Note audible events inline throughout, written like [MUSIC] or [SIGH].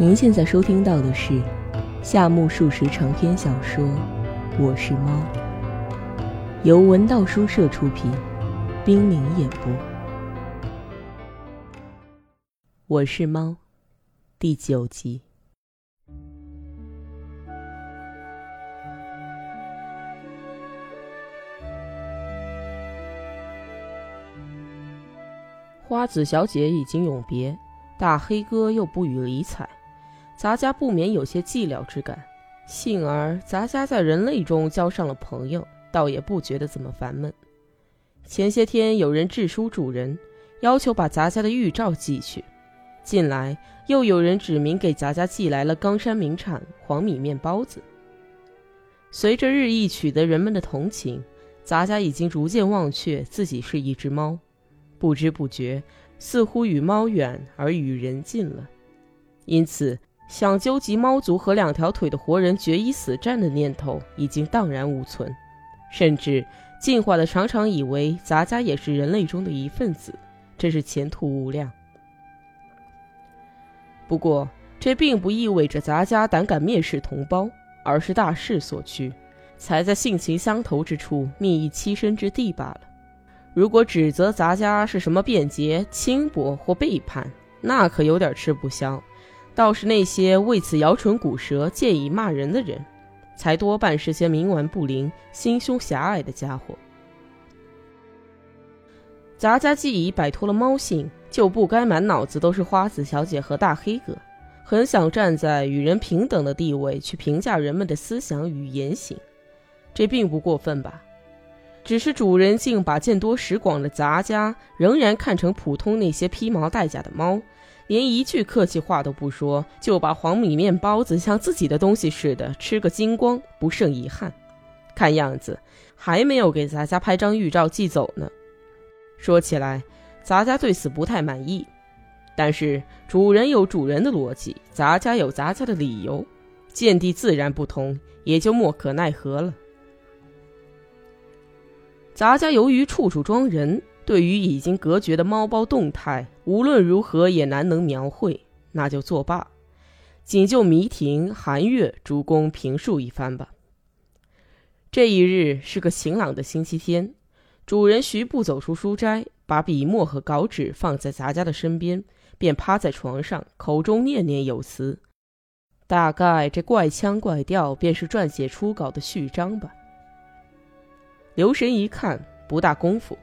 您现在收听到的是夏目漱石长篇小说《我是猫》，由文道书社出品，冰凌演播。我是猫，第九集。花子小姐已经永别，大黑哥又不予理睬，杂家不免有些寂寥之感。幸而杂家在人类中交上了朋友，倒也不觉得怎么烦闷。前些天有人致书主人，要求把杂家的玉照寄去。近来又有人指名给杂家寄来了冈山名产黄米面包子。随着日益取得人们的同情，杂家已经逐渐忘却自己是一只猫。不知不觉，似乎与猫远而与人近了，因此想纠集猫族和两条腿的活人决一死战的念头已经荡然无存，甚至进化的常常以为杂家也是人类中的一份子，真是前途无量。不过，这并不意味着杂家胆敢蔑视同胞，而是大势所趋，才在性情相投之处觅一栖身之地罢了。如果指责杂家是什么便捷、轻薄或背叛，那可有点吃不消。倒是那些为此摇唇鼓舌、借以骂人的人，才多半是些冥顽不灵、心胸狭隘的家伙。杂家既已摆脱了猫性，就不该满脑子都是花子小姐和大黑哥，很想站在与人平等的地位去评价人们的思想与言行，这并不过分吧？只是主人竟把见多识广的杂家仍然看成普通那些披毛戴甲的猫，连一句客气话都不说，就把黄米面包子像自己的东西似的吃个精光，不胜遗憾。看样子还没有给咱家拍张预照寄走呢。说起来，咱家对此不太满意，但是主人有主人的逻辑，咱家有咱家的理由，见地自然不同，也就莫可奈何了。咱家由于处处装人，对于已经隔绝的猫包动态，无论如何也难能描绘，那就作罢。仅就迷亭、寒月主攻评述一番吧。这一日是个晴朗的星期天，主人徐步走出书斋，把笔墨和稿纸放在杂家的身边，便趴在床上，口中念念有词。大概这怪腔怪调，便是撰写初稿的序章吧。留神一看，不大功夫，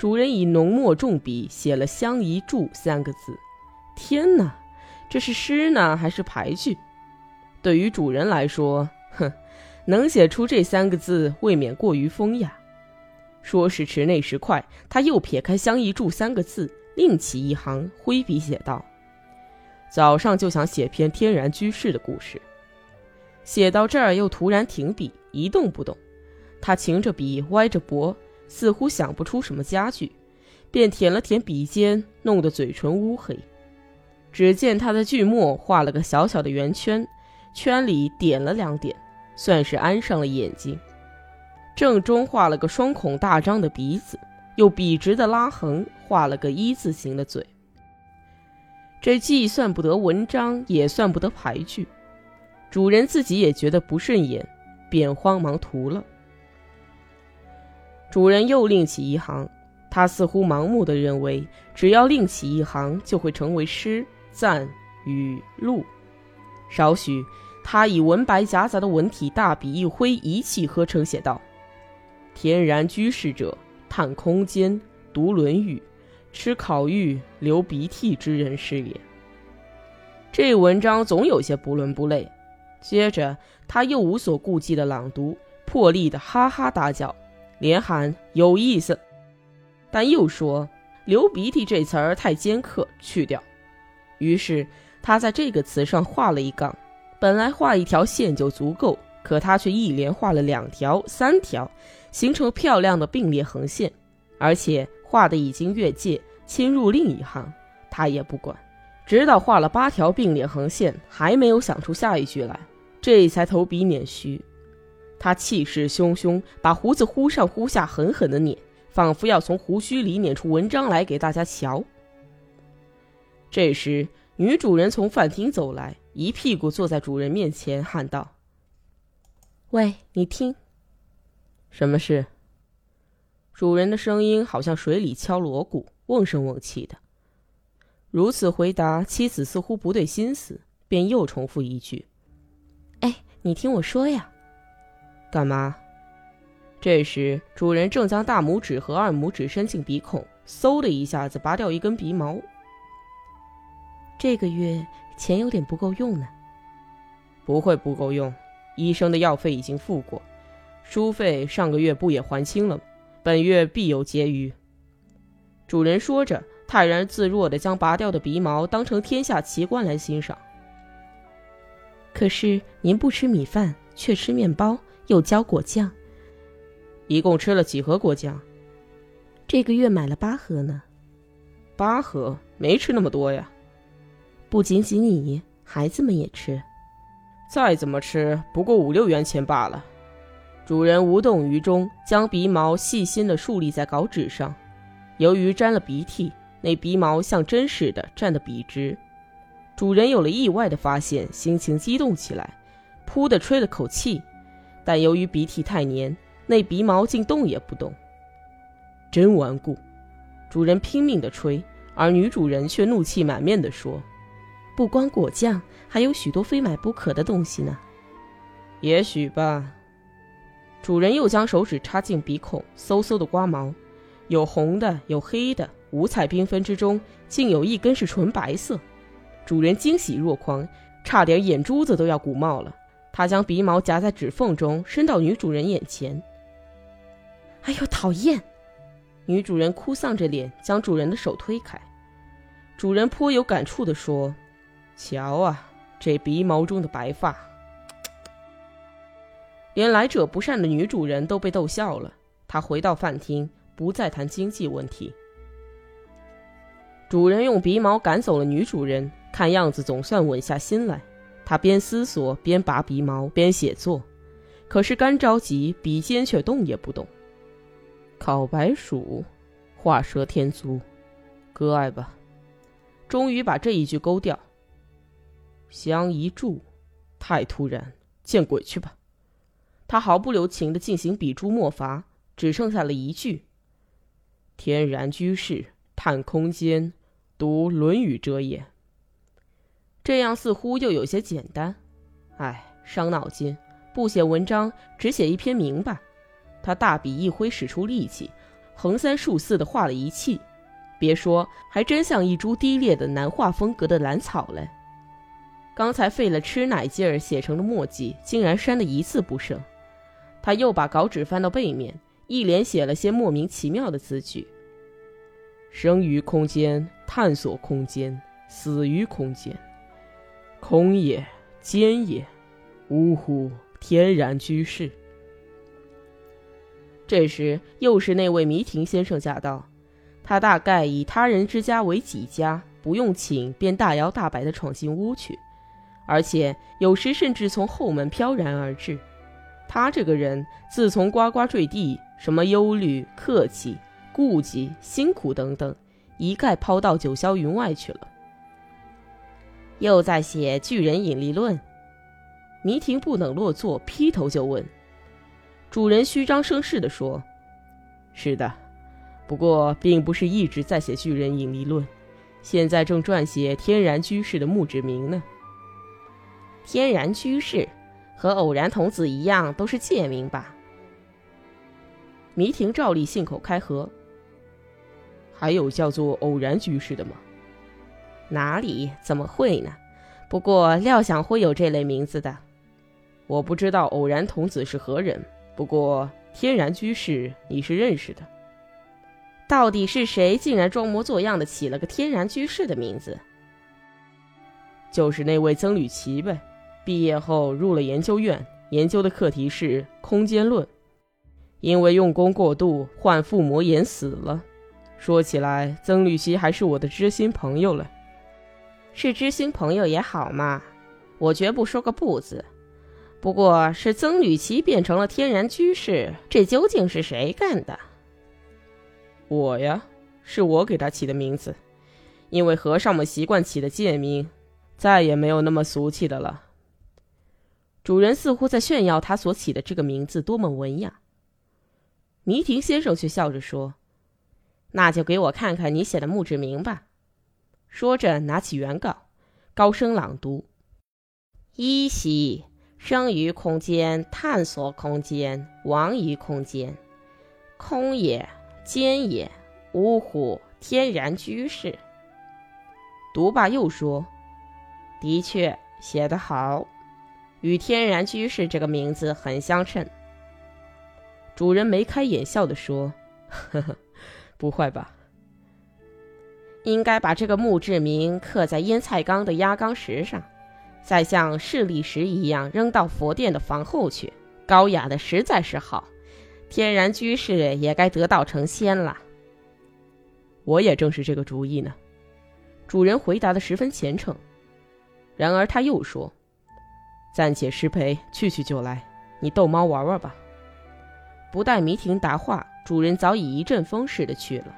主人以浓墨重笔写了“相宜住”三个字。天哪，这是诗呢还是排句？对于主人来说，哼，能写出这三个字，未免过于风雅。说时迟，那时快，他又撇开“相宜住”三个字，另起一行，挥笔写道：“早上就想写篇天然居士的故事。”写到这儿，又突然停笔，一动不动。他擎着笔，歪着脖，似乎想不出什么佳句，便舔了舔笔尖，弄得嘴唇乌黑。只见他在句末画了个小小的圆圈，圈里点了两点，算是安上了眼睛。正中画了个双孔大张的鼻子，又笔直的拉横，画了个一字形的嘴。这既算不得文章，也算不得牌句，主人自己也觉得不顺眼，便慌忙涂了。主人又另起一行，他似乎盲目的认为，只要另起一行，就会成为诗、赞、语、录。少许，他以文白夹杂的文体，大笔一挥，一气呵成写道：“天然居士者，探空间，读《论语》，吃烤玉，流鼻涕之人是也。”这文章总有些不伦不类。接着，他又无所顾忌的朗读，破例的哈哈大叫。连喊有意思，但又说“流鼻涕”这词儿太尖刻，去掉。于是他在这个词上画了一杠，本来画一条线就足够，可他却一连画了两条、三条，形成漂亮的并列横线，而且画的已经越界，侵入另一行，他也不管，直到画了八条并列横线，还没有想出下一句来，这才投笔捻须。他气势汹汹，把胡子忽上忽下狠狠地捻，仿佛要从胡须里捻出文章来给大家瞧。这时，女主人从饭厅走来，一屁股坐在主人面前，喊道：“喂，你听，什么事？”主人的声音好像水里敲锣鼓，瓮声瓮气的。如此回答，妻子似乎不对心思，便又重复一句：“哎，你听我说呀。”干嘛？这时，主人正将大拇指和二拇指伸进鼻孔，嗖的一下子拔掉一根鼻毛。这个月钱有点不够用呢。不会不够用，医生的药费已经付过，书费上个月不也还清了？本月必有结余。主人说着，泰然自若地将拔掉的鼻毛当成天下奇观来欣赏。可是您不吃米饭，却吃面包，又浇果酱。一共吃了几盒果酱？这个月买了八盒呢。八盒没吃那么多呀。不仅仅你，孩子们也吃。再怎么吃，不过五六元钱罢了。主人无动于衷，将鼻毛细心地竖立在稿纸上。由于沾了鼻涕，那鼻毛像针似的站得笔直。主人有了意外的发现，心情激动起来，噗地吹了口气。但由于鼻涕太黏，那鼻毛竟动也不动。真顽固！主人拼命地吹，而女主人却怒气满面地说：“不光果酱，还有许多非买不可的东西呢。”也许吧。主人又将手指插进鼻孔，嗖嗖的刮毛，有红的，有黑的，五彩缤纷之中，竟有一根是纯白色。主人惊喜若狂，差点眼珠子都要鼓冒了。他将鼻毛夹在指缝中，伸到女主人眼前。哎呦，讨厌！女主人哭丧着脸，将主人的手推开。主人颇有感触地说：“瞧啊，这鼻毛中的白发。”连来者不善的女主人都被逗笑了。她回到饭厅，不再谈经济问题。主人用鼻毛赶走了女主人，看样子总算稳下心来。他边思索边拔鼻毛边写作，可是干着急，笔尖却动也不动。烤白薯，画蛇添足，割爱吧。终于把这一句勾掉。相宜住，太突然，见鬼去吧。他毫不留情地进行笔诛墨伐，只剩下了一句：“天然居士，探空间，读《论语》者也。”这样似乎又有些简单，唉，伤脑筋。不写文章，只写一篇明白。他大笔一挥，使出力气，横三竖四地画了一气。别说，还真像一株低劣的南画风格的兰草嘞。刚才费了吃奶劲儿写成的墨迹，竟然删得一字不剩。他又把稿纸翻到背面，一连写了些莫名其妙的字句：“生于空间，探索空间；死于空间，空也，间也。呜呼，天然居士！”这时，又是那位迷亭先生驾到。他大概以他人之家为己家，不用请便大摇大摆地闯进屋去，而且有时甚至从后门飘然而至。他这个人，自从呱呱坠地，什么忧虑、客气、顾忌、辛苦等等，一概抛到九霄云外去了。又在写巨人引力论，迷亭不等落座，劈头就问。主人虚张声势地说：“是的，不过并不是一直在写巨人引力论，现在正撰写天然居士的墓志铭呢。天然居士。”和偶然童子一样，都是借名吧？迷亭照例信口开河。还有叫做偶然居士的吗？哪里？怎么会呢？不过料想会有这类名字的。我不知道偶然童子是何人，不过天然居士你是认识的。到底是谁竟然装模作样的起了个天然居士的名字？就是那位曾吕奇呗。毕业后入了研究院，研究的课题是空间论。因为用功过度，患腹膜炎死了。说起来，曾吕奇还是我的知心朋友了。是知心朋友也好嘛，我绝不说个不字。不过是曾吕奇变成了天然居士，这究竟是谁干的？我呀，是我给他起的名字，因为和尚们习惯起的贱名。再也没有那么俗气的了。主人似乎在炫耀他所起的这个名字多么文雅。迷婷先生却笑着说：“那就给我看看你写的墓志铭吧。”说着，拿起原稿，高声朗读：“依稀生于空间，探索空间，亡于空间，空也，间也，呜呼，天然居士。”读罢又说：“的确，写得好。”与天然居士这个名字很相称。主人眉开眼笑地说：“ [LAUGHS] 呵呵，不坏吧？应该把这个墓志铭刻在腌菜缸的压缸石上，再像势利石一样扔到佛殿的房后去，高雅的实在是好。天然居士也该得道成仙了。”我也正是这个主意呢。主人回答的十分虔诚。然而他又说。暂且失陪，去去就来。你逗猫玩玩吧。不待迷婷答话，主人早已一阵风似的去了。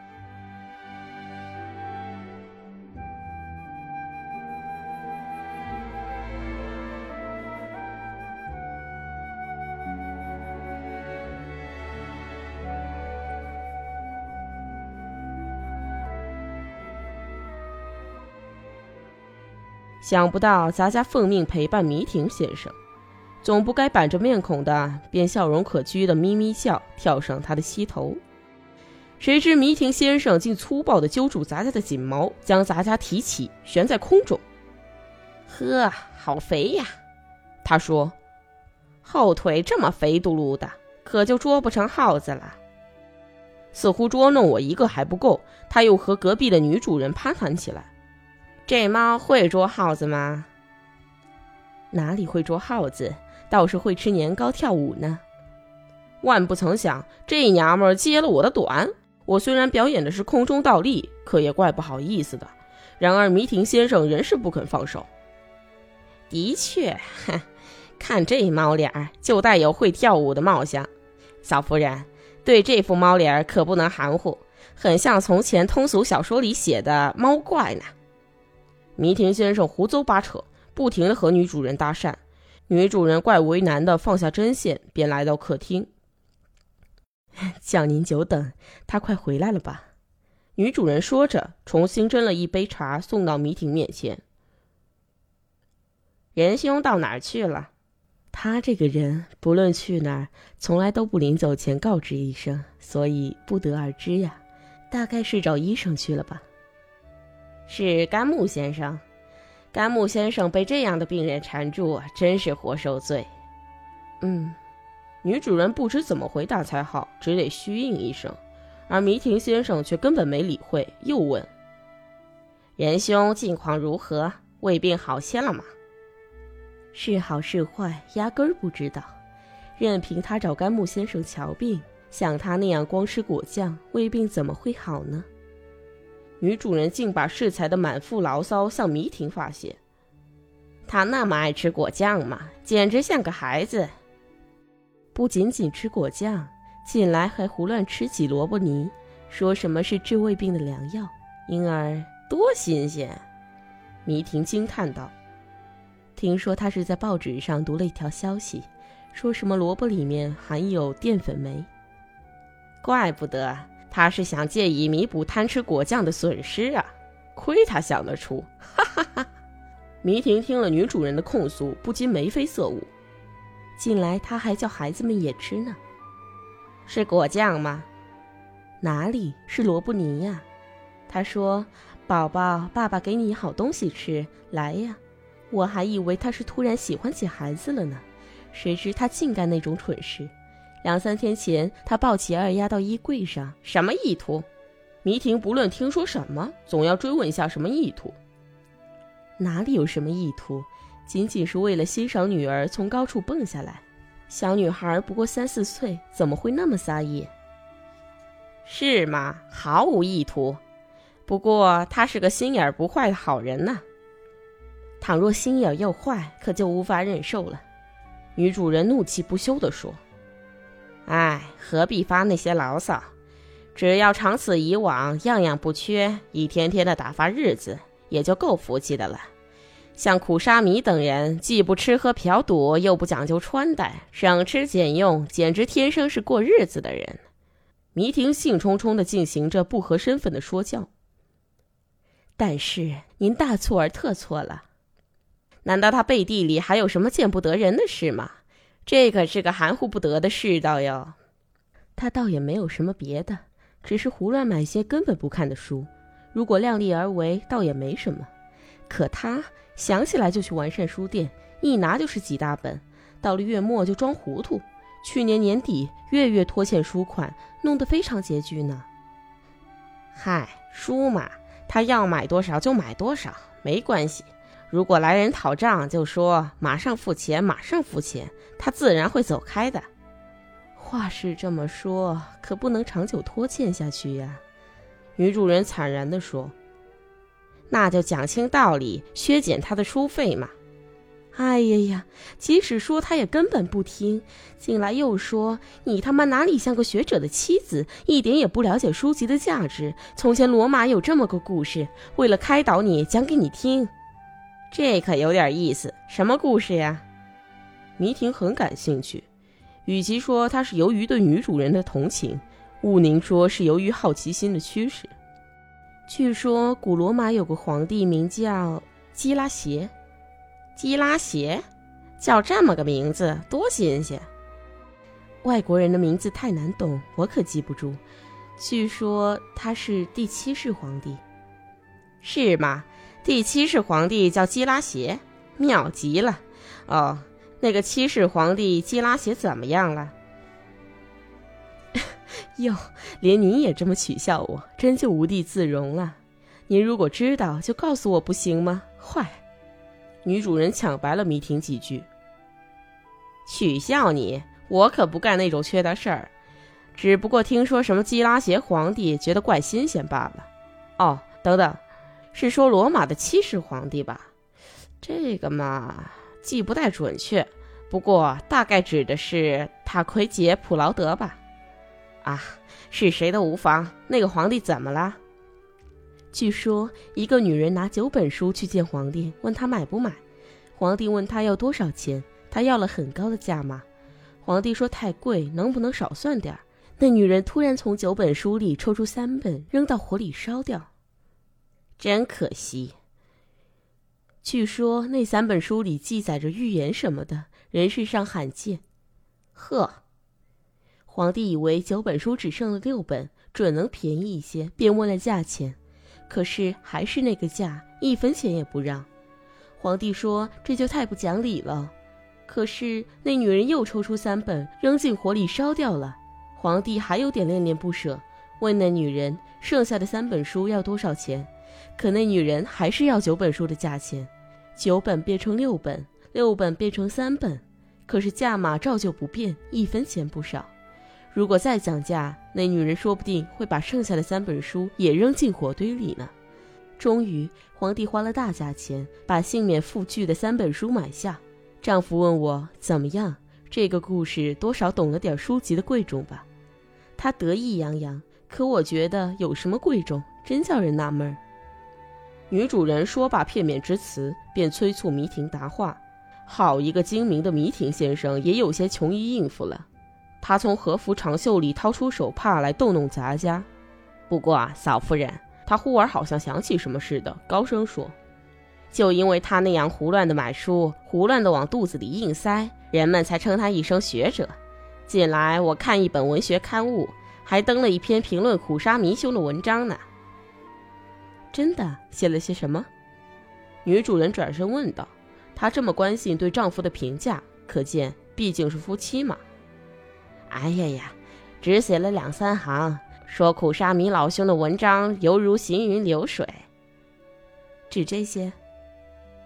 想不到咱家奉命陪伴迷婷先生，总不该板着面孔的，便笑容可掬的咪咪笑，跳上他的膝头。谁知迷婷先生竟粗暴地揪住咱家的锦毛，将咱家提起，悬在空中。呵，好肥呀！他说：“后腿这么肥嘟噜的，可就捉不成耗子了。”似乎捉弄我一个还不够，他又和隔壁的女主人攀谈起来。这猫会捉耗子吗？哪里会捉耗子，倒是会吃年糕、跳舞呢。万不曾想，这娘们儿揭了我的短。我虽然表演的是空中倒立，可也怪不好意思的。然而迷婷先生仍是不肯放手。的确，哼，看这猫脸儿，就带有会跳舞的貌相。小夫人，对这副猫脸儿可不能含糊，很像从前通俗小说里写的猫怪呢。迷婷先生胡诌八扯，不停地和女主人搭讪。女主人怪为难的放下针线，便来到客厅。叫您久等，他快回来了吧？女主人说着，重新斟了一杯茶送到迷婷面前。仁兄到哪儿去了？他这个人不论去哪儿，从来都不临走前告知一声，所以不得而知呀。大概是找医生去了吧。是甘木先生，甘木先生被这样的病人缠住，真是活受罪。嗯，女主人不知怎么回答才好，只得虚应一声。而迷婷先生却根本没理会，又问：“仁兄近况如何？胃病好些了吗？”是好是坏，压根儿不知道。任凭他找甘木先生瞧病，像他那样光吃果酱，胃病怎么会好呢？女主人竟把适才的满腹牢骚向迷婷发泄。他那么爱吃果酱吗？简直像个孩子。不仅仅吃果酱，近来还胡乱吃起萝卜泥，说什么是治胃病的良药。婴儿多新鲜！迷婷惊叹道。听说他是在报纸上读了一条消息，说什么萝卜里面含有淀粉酶。怪不得。他是想借以弥补贪吃果酱的损失啊！亏他想得出！哈哈哈。迷婷听了女主人的控诉，不禁眉飞色舞。近来他还叫孩子们也吃呢。是果酱吗？哪里是萝卜泥呀？他说：“宝宝，爸爸给你好东西吃，来呀！”我还以为他是突然喜欢起孩子了呢，谁知他竟干那种蠢事。两三天前，他抱起二丫到衣柜上，什么意图？迷婷不论听说什么，总要追问一下什么意图。哪里有什么意图？仅仅是为了欣赏女儿从高处蹦下来。小女孩不过三四岁，怎么会那么撒野？是吗？毫无意图。不过他是个心眼不坏的好人呢。倘若心眼又坏，可就无法忍受了。女主人怒气不休地说。哎，何必发那些牢骚？只要长此以往，样样不缺，一天天的打发日子，也就够福气的了。像苦沙弥等人，既不吃喝嫖赌，又不讲究穿戴，省吃俭用，简直天生是过日子的人。迷婷兴冲冲地进行着不合身份的说教。但是您大错而特错了，难道他背地里还有什么见不得人的事吗？这可是个含糊不得的世道哟。他倒也没有什么别的，只是胡乱买些根本不看的书。如果量力而为，倒也没什么。可他想起来就去完善书店，一拿就是几大本，到了月末就装糊涂。去年年底月月拖欠书款，弄得非常拮据呢。嗨，书嘛，他要买多少就买多少，没关系。如果来人讨账，就说马上付钱，马上付钱，他自然会走开的。话是这么说，可不能长久拖欠下去呀。女主人惨然地说：“那就讲清道理，削减他的书费嘛。”哎呀呀！即使说他也根本不听，进来又说：“你他妈哪里像个学者的妻子，一点也不了解书籍的价值。从前罗马有这么个故事，为了开导你，讲给你听。这可有点意思，什么故事呀？”迷婷很感兴趣，与其说他是由于对女主人的同情，毋宁说是由于好奇心的驱使。据说古罗马有个皇帝名叫基拉邪。基拉鞋，叫这么个名字多新鲜！外国人的名字太难懂，我可记不住。据说他是第七世皇帝，是吗？第七世皇帝叫基拉鞋，妙极了！哦，那个七世皇帝基拉鞋怎么样了？[LAUGHS] 哟，连您也这么取笑我，真就无地自容了。您如果知道，就告诉我不行吗？坏！女主人抢白了迷婷几句：“取笑你，我可不干那种缺德事儿，只不过听说什么基拉邪皇帝，觉得怪新鲜罢了。哦，等等，是说罗马的七世皇帝吧？这个嘛，记不太准确，不过大概指的是塔奎杰普劳德吧？啊，是谁都无妨。那个皇帝怎么了？”据说一个女人拿九本书去见皇帝，问他买不买。皇帝问他要多少钱，他要了很高的价码。皇帝说太贵，能不能少算点儿？那女人突然从九本书里抽出三本，扔到火里烧掉。真可惜。据说那三本书里记载着预言什么的，人世上罕见。呵，皇帝以为九本书只剩了六本，准能便宜一些，便问了价钱。可是还是那个价，一分钱也不让。皇帝说：“这就太不讲理了。”可是那女人又抽出三本，扔进火里烧掉了。皇帝还有点恋恋不舍，问那女人：“剩下的三本书要多少钱？”可那女人还是要九本书的价钱。九本变成六本，六本变成三本，可是价码照旧不变，一分钱不少。如果再讲价，那女人说不定会把剩下的三本书也扔进火堆里呢。终于，皇帝花了大价钱把幸免负惧的三本书买下。丈夫问我怎么样？这个故事多少懂了点书籍的贵重吧？他得意洋洋。可我觉得有什么贵重，真叫人纳闷儿。女主人说罢片面之词，便催促迷婷答话。好一个精明的迷婷先生，也有些穷于应付了。他从和服长袖里掏出手帕来逗弄杂家，不过啊，嫂夫人，他忽而好像想起什么似的，高声说：“就因为他那样胡乱的买书，胡乱的往肚子里硬塞，人们才称他一声学者。近来我看一本文学刊物，还登了一篇评论苦沙弥兄的文章呢。真的，写了些什么？”女主人转身问道。她这么关心对丈夫的评价，可见毕竟是夫妻嘛。哎呀呀，只写了两三行，说苦沙弥老兄的文章犹如行云流水。只这些，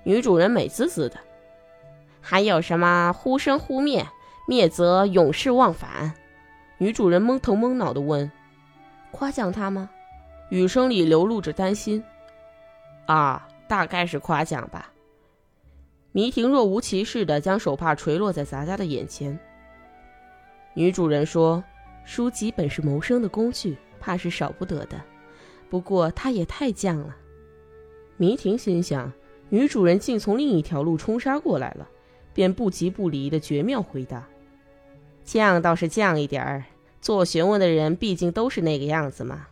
女主人美滋滋的。还有什么忽生忽灭，灭则永世忘返？女主人蒙头蒙脑的问：“夸奖他吗？”语声里流露着担心。啊，大概是夸奖吧。迷婷若无其事的将手帕垂落在杂家的眼前。女主人说：“书籍本是谋生的工具，怕是少不得的。不过他也太犟了。”迷婷心想：“女主人竟从另一条路冲杀过来了，便不急不离的绝妙回答：“犟倒是犟一点儿，做学问的人毕竟都是那个样子嘛。”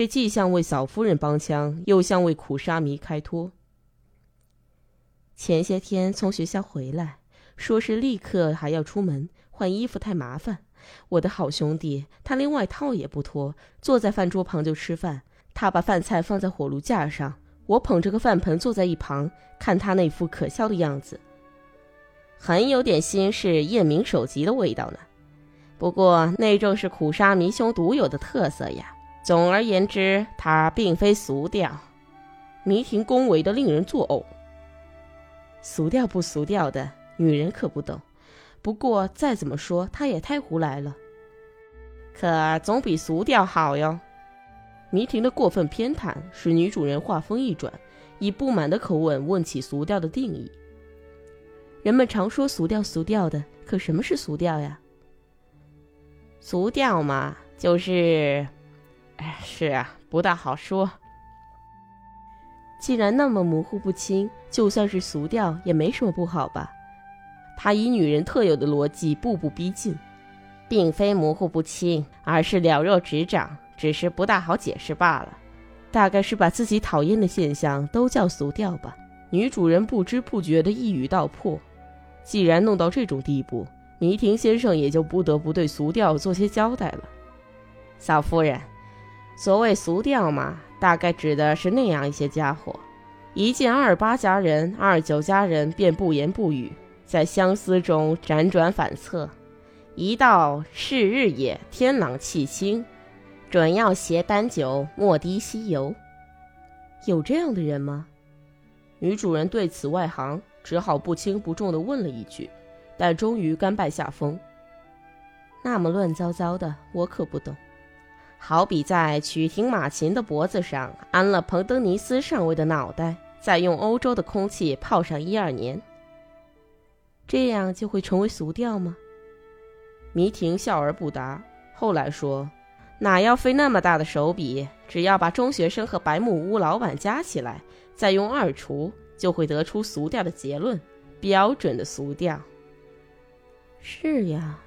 这既像为嫂夫人帮腔，又像为苦沙弥开脱。前些天从学校回来，说是立刻还要出门换衣服，太麻烦。我的好兄弟，他连外套也不脱，坐在饭桌旁就吃饭。他把饭菜放在火炉架上，我捧着个饭盆坐在一旁，看他那副可笑的样子，很有点新式验明首级的味道呢。不过那正是苦沙弥兄独有的特色呀。总而言之，它并非俗调。迷婷恭维的令人作呕。俗调不俗调的，女人可不懂。不过再怎么说，她也太胡来了。可总比俗调好哟。迷婷的过分偏袒使女主人话锋一转，以不满的口吻问起俗调的定义。人们常说俗调俗调的，可什么是俗调呀？俗调嘛，就是……哎，是啊，不大好说。既然那么模糊不清，就算是俗调也没什么不好吧？他以女人特有的逻辑步步逼近，并非模糊不清，而是了若指掌，只是不大好解释罢了。大概是把自己讨厌的现象都叫俗调吧。女主人不知不觉的一语道破。既然弄到这种地步，迷婷先生也就不得不对俗调做些交代了。嫂夫人，所谓俗调嘛，大概指的是那样一些家伙，一见二八佳人、二九佳人便不言不语。在相思中辗转反侧，一到是日也，天朗气清，准要携丹酒，莫滴西游。有这样的人吗？女主人对此外行，只好不轻不重地问了一句，但终于甘拜下风。那么乱糟糟的，我可不懂。好比在曲亭马琴的脖子上安了彭登尼斯上尉的脑袋，再用欧洲的空气泡上一二年。这样就会成为俗调吗？迷婷笑而不答。后来说：“哪要费那么大的手笔？只要把中学生和白木屋老板加起来，再用二除，就会得出俗调的结论，标准的俗调。”是呀，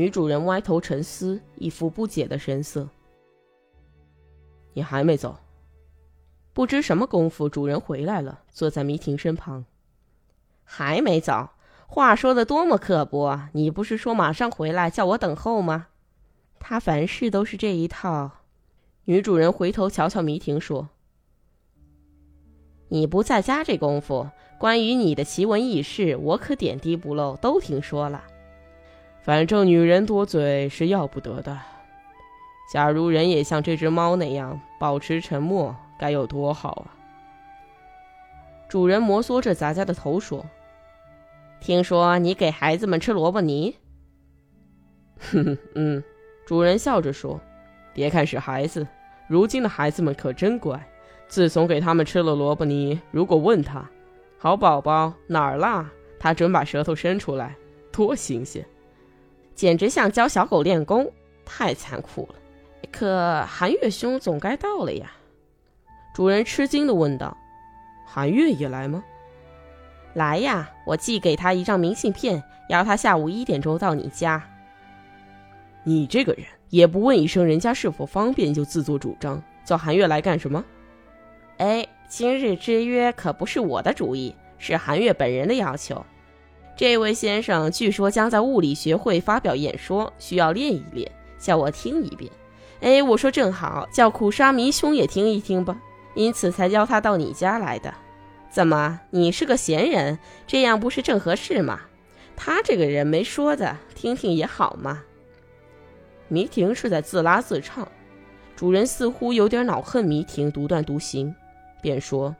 女主人歪头沉思，一副不解的神色。你还没走？不知什么功夫，主人回来了，坐在迷婷身旁。还没走。话说的多么刻薄！你不是说马上回来，叫我等候吗？他凡事都是这一套。女主人回头瞧瞧迷婷，说：“你不在家这功夫，关于你的奇闻异事，我可点滴不漏，都听说了。反正女人多嘴是要不得的。假如人也像这只猫那样保持沉默，该有多好啊！”主人摩挲着咱家的头说。听说你给孩子们吃萝卜泥。哼哼，嗯，主人笑着说：“别看是孩子，如今的孩子们可真乖。自从给他们吃了萝卜泥，如果问他，好宝宝哪儿啦，他准把舌头伸出来，多新鲜，简直像教小狗练功，太残酷了。可韩月兄总该到了呀？”主人吃惊地问道：“韩月也来吗？”来呀！我寄给他一张明信片，邀他下午一点钟到你家。你这个人也不问一声人家是否方便就自作主张，叫韩月来干什么？哎，今日之约可不是我的主意，是韩月本人的要求。这位先生据说将在物理学会发表演说，需要练一练，叫我听一遍。哎，我说正好，叫苦沙弥兄也听一听吧，因此才邀他到你家来的。怎么，你是个闲人，这样不是正合适吗？他这个人没说的，听听也好嘛。迷婷是在自拉自唱，主人似乎有点恼恨迷婷独断独行，便说：“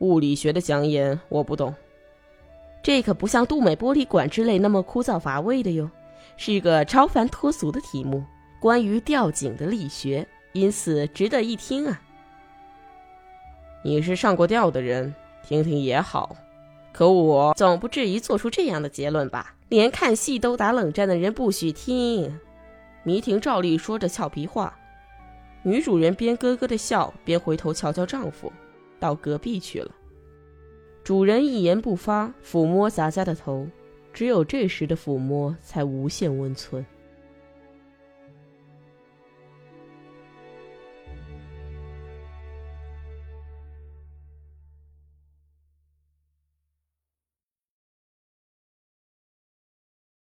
物理学的讲演我不懂，这可不像杜美玻璃管之类那么枯燥乏味的哟，是一个超凡脱俗的题目，关于吊颈的力学，因此值得一听啊。”你是上过吊的人。听听也好，可我总不至于做出这样的结论吧？连看戏都打冷战的人不许听。迷婷照例说着俏皮话，女主人边咯咯的笑，边回头瞧瞧丈夫，到隔壁去了。主人一言不发，抚摸洒家的头，只有这时的抚摸才无限温存。